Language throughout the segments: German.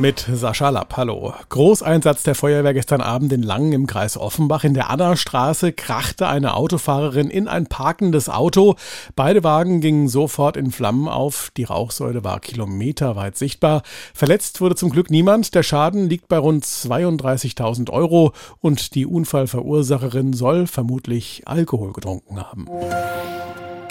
mit Sascha Lapp. Hallo. Großeinsatz der Feuerwehr gestern Abend in Langen im Kreis Offenbach. In der Annastraße krachte eine Autofahrerin in ein parkendes Auto. Beide Wagen gingen sofort in Flammen auf. Die Rauchsäule war kilometerweit sichtbar. Verletzt wurde zum Glück niemand. Der Schaden liegt bei rund 32.000 Euro und die Unfallverursacherin soll vermutlich Alkohol getrunken haben.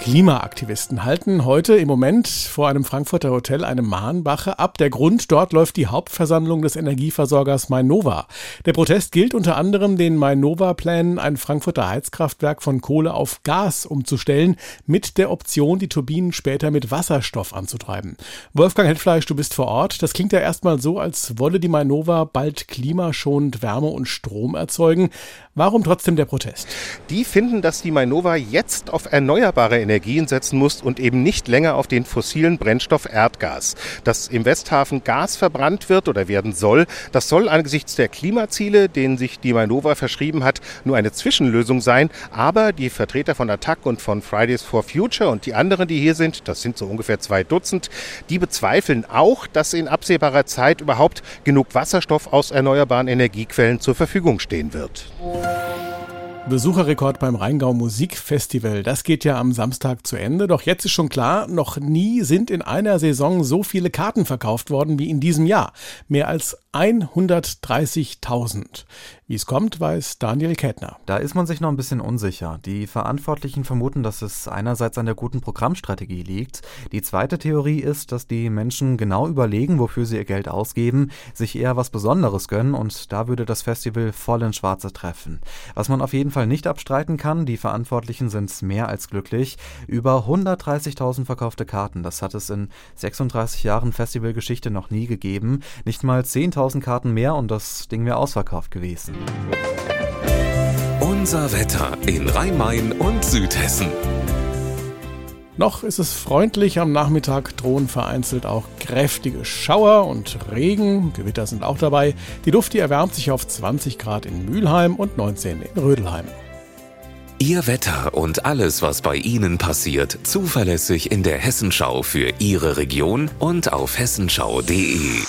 Klimaaktivisten halten heute im Moment vor einem Frankfurter Hotel eine Mahnwache ab. Der Grund, dort läuft die Hauptversammlung des Energieversorgers Mainova. Der Protest gilt unter anderem den Mainova-Plänen, ein Frankfurter Heizkraftwerk von Kohle auf Gas umzustellen, mit der Option, die Turbinen später mit Wasserstoff anzutreiben. Wolfgang Hetfleisch, du bist vor Ort. Das klingt ja erstmal so, als wolle die Mainova bald klimaschonend Wärme und Strom erzeugen. Warum trotzdem der Protest? Die finden, dass die Mainova jetzt auf erneuerbare Energien setzen muss und eben nicht länger auf den fossilen Brennstoff Erdgas. Dass im Westhafen Gas verbrannt wird oder werden soll, das soll angesichts der Klimaziele, denen sich die Mainova verschrieben hat, nur eine Zwischenlösung sein. Aber die Vertreter von Attac und von Fridays for Future und die anderen, die hier sind, das sind so ungefähr zwei Dutzend, die bezweifeln auch, dass in absehbarer Zeit überhaupt genug Wasserstoff aus erneuerbaren Energiequellen zur Verfügung stehen wird. Besucherrekord beim Rheingau Musikfestival. Das geht ja am Samstag zu Ende. Doch jetzt ist schon klar, noch nie sind in einer Saison so viele Karten verkauft worden wie in diesem Jahr. Mehr als 130.000. Wie es kommt, weiß Daniel Kettner. Da ist man sich noch ein bisschen unsicher. Die Verantwortlichen vermuten, dass es einerseits an der guten Programmstrategie liegt. Die zweite Theorie ist, dass die Menschen genau überlegen, wofür sie ihr Geld ausgeben, sich eher was Besonderes gönnen und da würde das Festival voll ins Schwarze treffen. Was man auf jeden Fall nicht abstreiten kann, die Verantwortlichen sind mehr als glücklich. Über 130.000 verkaufte Karten, das hat es in 36 Jahren Festivalgeschichte noch nie gegeben. Nicht mal 10.000 Karten mehr und das Ding wäre ausverkauft gewesen. Unser Wetter in Rhein-Main und Südhessen. Noch ist es freundlich, am Nachmittag drohen vereinzelt auch kräftige Schauer und Regen, Gewitter sind auch dabei. Die Luft die erwärmt sich auf 20 Grad in Mülheim und 19 in Rödelheim. Ihr Wetter und alles, was bei Ihnen passiert, zuverlässig in der Hessenschau für Ihre Region und auf hessenschau.de.